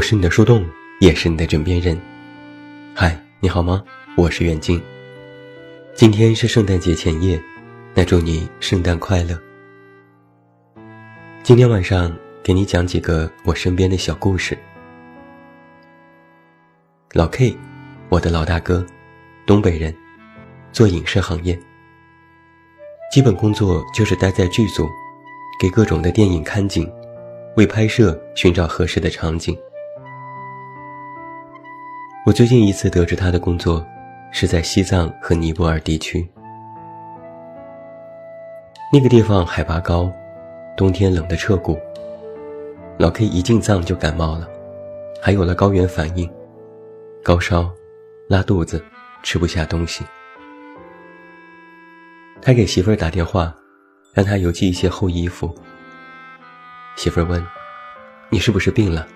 我是你的树洞，也是你的枕边人。嗨，你好吗？我是远近。今天是圣诞节前夜，那祝你圣诞快乐。今天晚上给你讲几个我身边的小故事。老 K，我的老大哥，东北人，做影视行业，基本工作就是待在剧组，给各种的电影看景，为拍摄寻找合适的场景。我最近一次得知他的工作，是在西藏和尼泊尔地区。那个地方海拔高，冬天冷得彻骨。老 K 一进藏就感冒了，还有了高原反应，高烧、拉肚子、吃不下东西。他给媳妇儿打电话，让他邮寄一些厚衣服。媳妇儿问：“你是不是病了？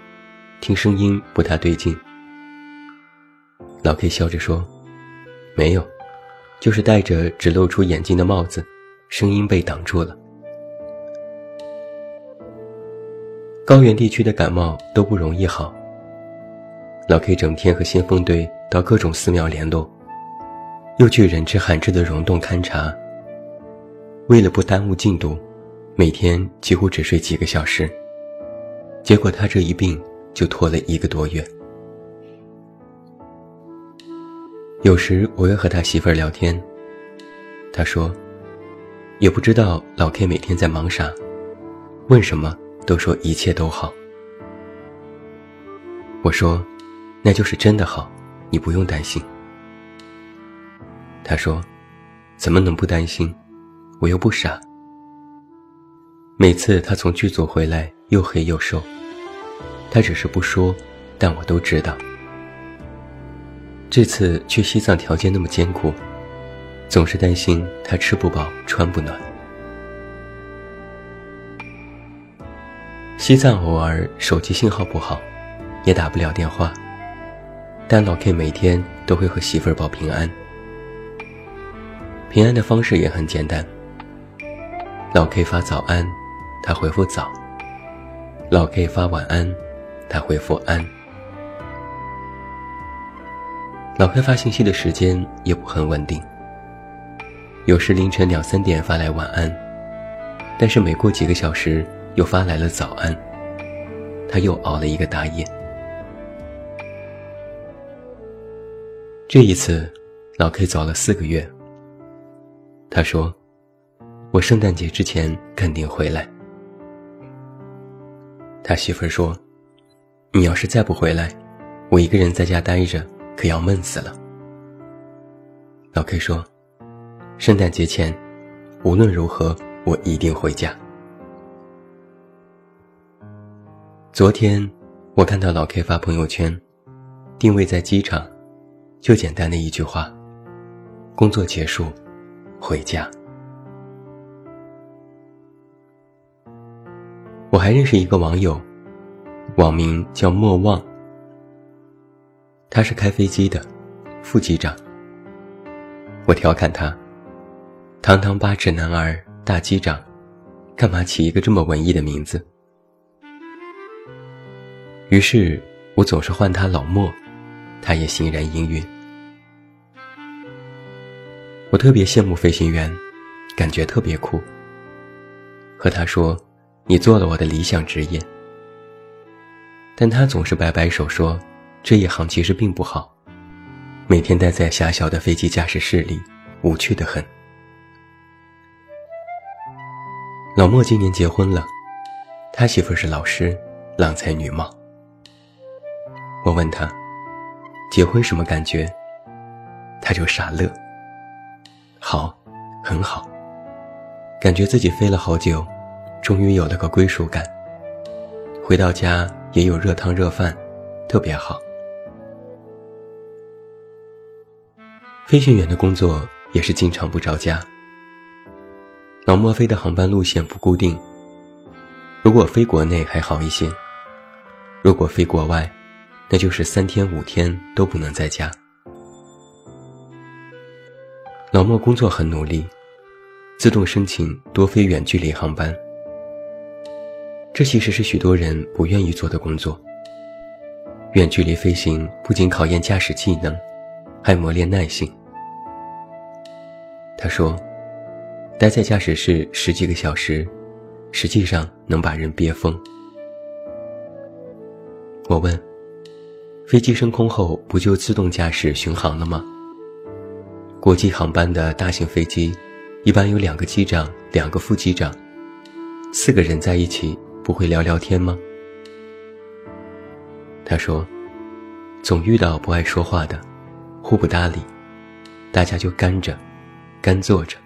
听声音不太对劲。”老 K 笑着说：“没有，就是戴着只露出眼睛的帽子，声音被挡住了。高原地区的感冒都不容易好。老 K 整天和先锋队到各种寺庙联络，又去人吃罕至的溶洞勘察。为了不耽误进度，每天几乎只睡几个小时。结果他这一病就拖了一个多月。”有时我会和他媳妇儿聊天，他说：“也不知道老 K 每天在忙啥，问什么都说一切都好。”我说：“那就是真的好，你不用担心。”他说：“怎么能不担心？我又不傻。”每次他从剧组回来又黑又瘦，他只是不说，但我都知道。这次去西藏条件那么艰苦，总是担心他吃不饱穿不暖。西藏偶尔手机信号不好，也打不了电话，但老 K 每天都会和媳妇儿报平安。平安的方式也很简单，老 K 发早安，他回复早；老 K 发晚安，他回复安。老 K 发信息的时间也不很稳定，有时凌晨两三点发来晚安，但是每过几个小时又发来了早安，他又熬了一个大夜。这一次，老 K 早了四个月。他说：“我圣诞节之前肯定回来。”他媳妇儿说：“你要是再不回来，我一个人在家待着。”可要闷死了。老 K 说：“圣诞节前，无论如何，我一定回家。”昨天，我看到老 K 发朋友圈，定位在机场，就简单的一句话：“工作结束，回家。”我还认识一个网友，网名叫莫忘。他是开飞机的，副机长。我调侃他：“堂堂八尺男儿大机长，干嘛起一个这么文艺的名字？”于是，我总是唤他老莫，他也欣然应允。我特别羡慕飞行员，感觉特别酷。和他说：“你做了我的理想职业。”但他总是摆摆手说。这一行其实并不好，每天待在狭小的飞机驾驶室里，无趣的很。老莫今年结婚了，他媳妇是老师，郎才女貌。我问他，结婚什么感觉？他就傻乐。好，很好，感觉自己飞了好久，终于有了个归属感。回到家也有热汤热饭，特别好。飞行员的工作也是经常不着家。老莫飞的航班路线不固定，如果飞国内还好一些，如果飞国外，那就是三天五天都不能在家。老莫工作很努力，自动申请多飞远距离航班。这其实是许多人不愿意做的工作，远距离飞行不仅考验驾驶技能，还磨练耐性。他说，待在驾驶室十几个小时，实际上能把人憋疯。我问，飞机升空后不就自动驾驶巡航了吗？国际航班的大型飞机，一般有两个机长，两个副机长，四个人在一起不会聊聊天吗？他说：“总遇到不爱说话的，互不搭理，大家就干着，干坐着。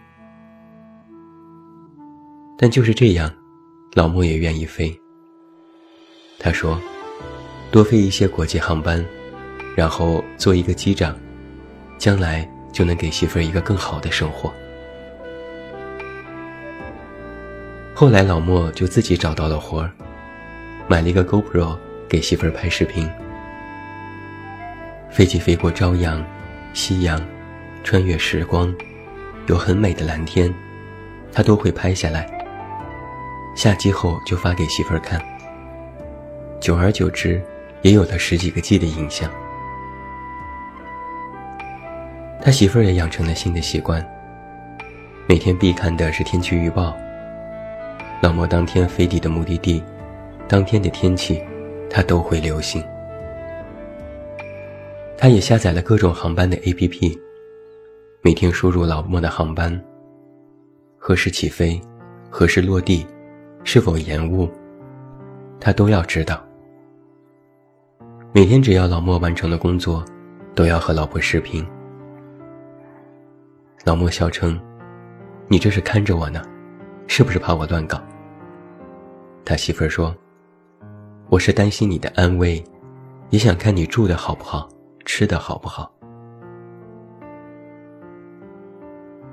但就是这样，老莫也愿意飞。他说，多飞一些国际航班，然后做一个机长，将来就能给媳妇儿一个更好的生活。后来老莫就自己找到了活儿，买了一个 GoPro。”给媳妇儿拍视频，飞机飞过朝阳、夕阳，穿越时光，有很美的蓝天，他都会拍下来。下机后就发给媳妇儿看。久而久之，也有了十几个 G 的影像。他媳妇儿也养成了新的习惯，每天必看的是天气预报。老莫当天飞抵的目的地，当天的天气。他都会留心。他也下载了各种航班的 APP，每天输入老莫的航班，何时起飞，何时落地，是否延误，他都要知道。每天只要老莫完成了工作，都要和老婆视频。老莫笑称：“你这是看着我呢，是不是怕我乱搞？”他媳妇儿说。我是担心你的安危，也想看你住的好不好，吃的好不好。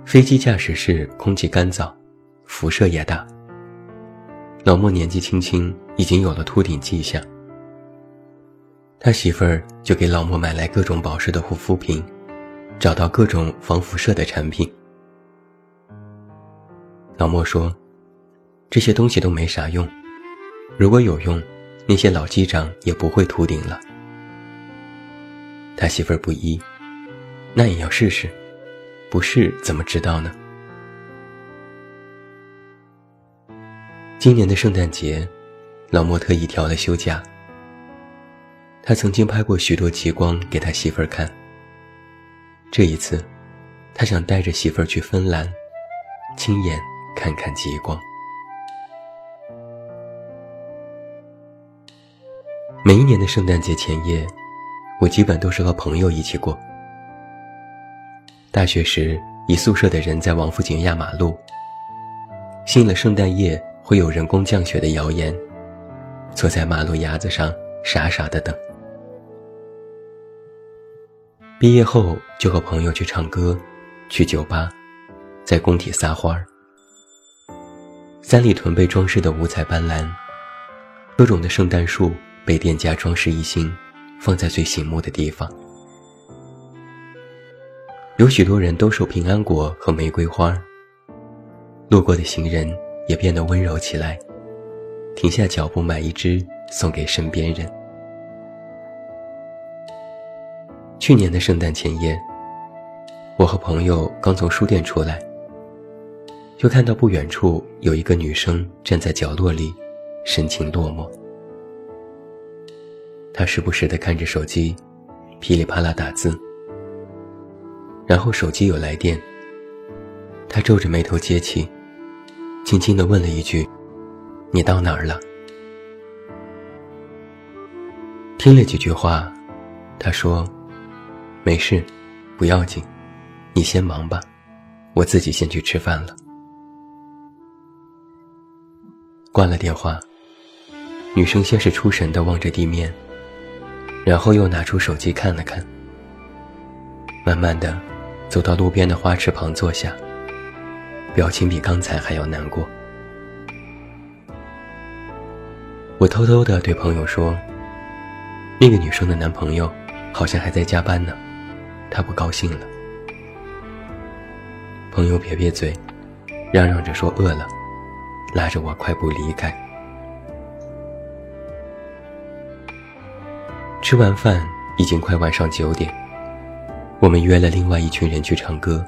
飞机驾驶室空气干燥，辐射也大。老莫年纪轻轻，已经有了秃顶迹象。他媳妇儿就给老莫买来各种保湿的护肤品，找到各种防辐射的产品。老莫说：“这些东西都没啥用，如果有用。”那些老机长也不会秃顶了。他媳妇儿不依，那也要试试，不试怎么知道呢？今年的圣诞节，老莫特意调了休假。他曾经拍过许多极光给他媳妇儿看。这一次，他想带着媳妇儿去芬兰，亲眼看看极光。每一年的圣诞节前夜，我基本都是和朋友一起过。大学时，一宿舍的人在王府井压马路，信了圣诞夜会有人工降雪的谣言，坐在马路牙子上傻傻的等。毕业后就和朋友去唱歌，去酒吧，在工体撒欢儿。三里屯被装饰的五彩斑斓，各种的圣诞树。被店家装饰一新，放在最醒目的地方。有许多人都售平安果和玫瑰花。路过的行人也变得温柔起来，停下脚步买一支送给身边人。去年的圣诞前夜，我和朋友刚从书店出来，就看到不远处有一个女生站在角落里，神情落寞。他时不时的看着手机，噼里啪啦打字。然后手机有来电，他皱着眉头接起，轻轻的问了一句：“你到哪儿了？”听了几句话，他说：“没事，不要紧，你先忙吧，我自己先去吃饭了。”挂了电话，女生先是出神的望着地面。然后又拿出手机看了看，慢慢的走到路边的花池旁坐下，表情比刚才还要难过。我偷偷的对朋友说：“那个女生的男朋友好像还在加班呢，她不高兴了。”朋友撇撇嘴，嚷嚷着说饿了，拉着我快步离开。吃完饭已经快晚上九点，我们约了另外一群人去唱歌。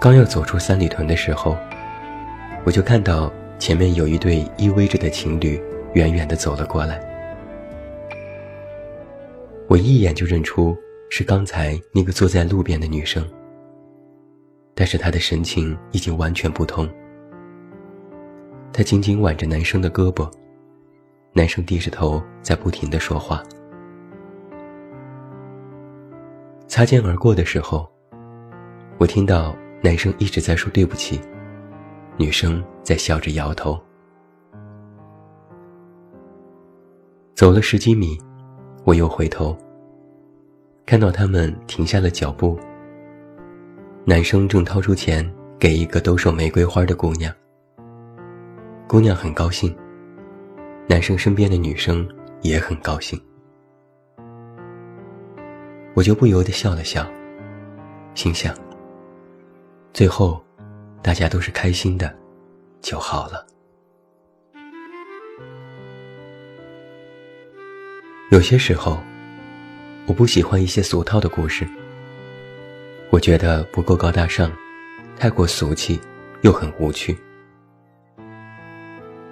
刚要走出三里屯的时候，我就看到前面有一对依偎着的情侣远远的走了过来。我一眼就认出是刚才那个坐在路边的女生，但是她的神情已经完全不同。她紧紧挽着男生的胳膊，男生低着头在不停的说话。擦肩而过的时候，我听到男生一直在说对不起，女生在笑着摇头。走了十几米。我又回头，看到他们停下了脚步。男生正掏出钱给一个兜售玫瑰花的姑娘，姑娘很高兴。男生身边的女生也很高兴，我就不由得笑了笑，心想：最后，大家都是开心的，就好了。有些时候，我不喜欢一些俗套的故事。我觉得不够高大上，太过俗气，又很无趣。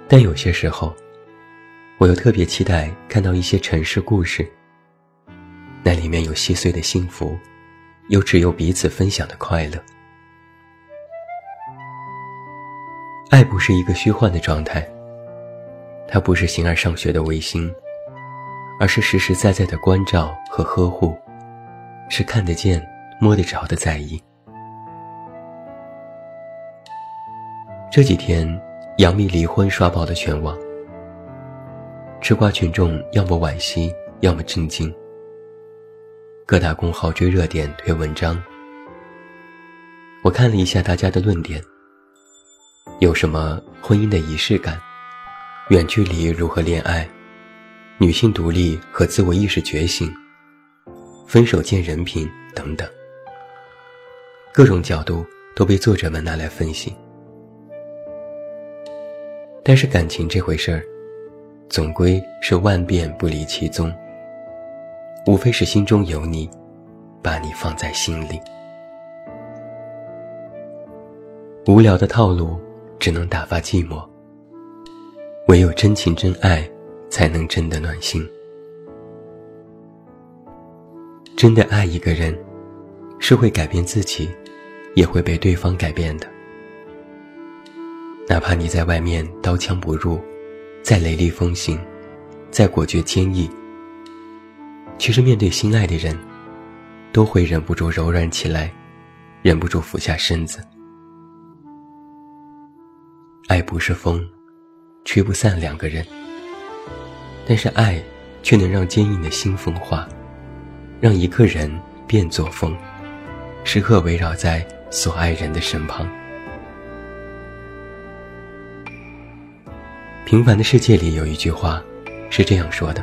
但有些时候，我又特别期待看到一些城市故事。那里面有细碎的幸福，又只有彼此分享的快乐。爱不是一个虚幻的状态，它不是形而上学的唯心。而是实实在在的关照和呵护，是看得见、摸得着的在意。这几天，杨幂离婚刷爆了全网，吃瓜群众要么惋惜，要么震惊。各大公号追热点、推文章，我看了一下大家的论点，有什么婚姻的仪式感，远距离如何恋爱。女性独立和自我意识觉醒，分手见人品等等，各种角度都被作者们拿来分析。但是感情这回事儿，总归是万变不离其宗，无非是心中有你，把你放在心里。无聊的套路只能打发寂寞，唯有真情真爱。才能真的暖心。真的爱一个人，是会改变自己，也会被对方改变的。哪怕你在外面刀枪不入，再雷厉风行，再果决坚毅，其实面对心爱的人，都会忍不住柔软起来，忍不住俯下身子。爱不是风，吹不散两个人。但是爱，却能让坚硬的心风化，让一个人变作风，时刻围绕在所爱人的身旁。平凡的世界里有一句话，是这样说的：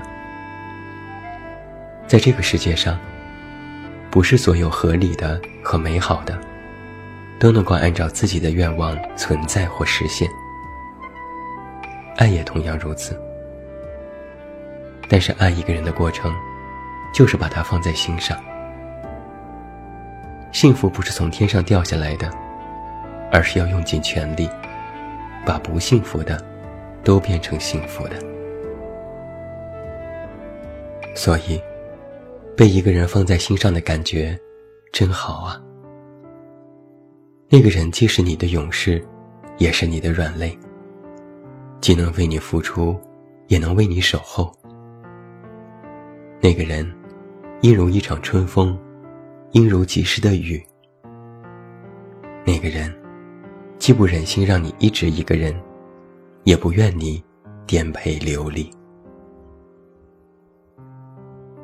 在这个世界上，不是所有合理的和美好的，都能够按照自己的愿望存在或实现。爱也同样如此。但是爱一个人的过程，就是把他放在心上。幸福不是从天上掉下来的，而是要用尽全力，把不幸福的，都变成幸福的。所以，被一个人放在心上的感觉，真好啊。那个人既是你的勇士，也是你的软肋，既能为你付出，也能为你守候。那个人，应如一场春风，应如及时的雨。那个人，既不忍心让你一直一个人，也不愿你颠沛流离。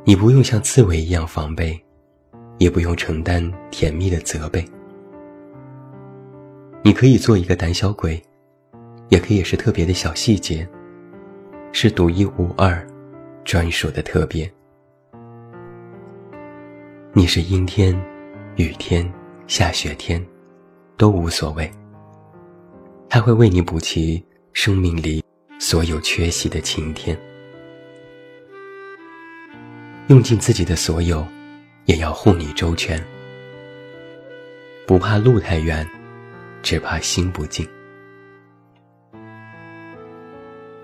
你不用像刺猬一样防备，也不用承担甜蜜的责备。你可以做一个胆小鬼，也可以是特别的小细节，是独一无二、专属的特别。你是阴天、雨天、下雪天，都无所谓。他会为你补齐生命里所有缺席的晴天。用尽自己的所有，也要护你周全。不怕路太远，只怕心不静。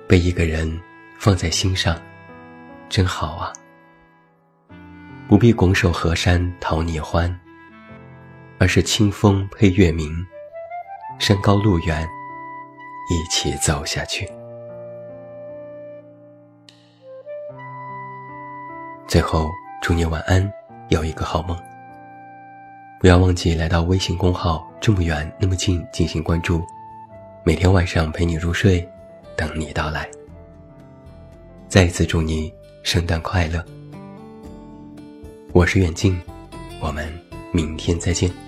被一个人放在心上，真好啊！不必拱手河山讨你欢，而是清风配月明，山高路远，一起走下去。最后，祝你晚安，有一个好梦。不要忘记来到微信公号“这么远那么近”进行关注，每天晚上陪你入睡，等你到来。再一次祝你圣诞快乐！我是远近，我们明天再见。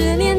十年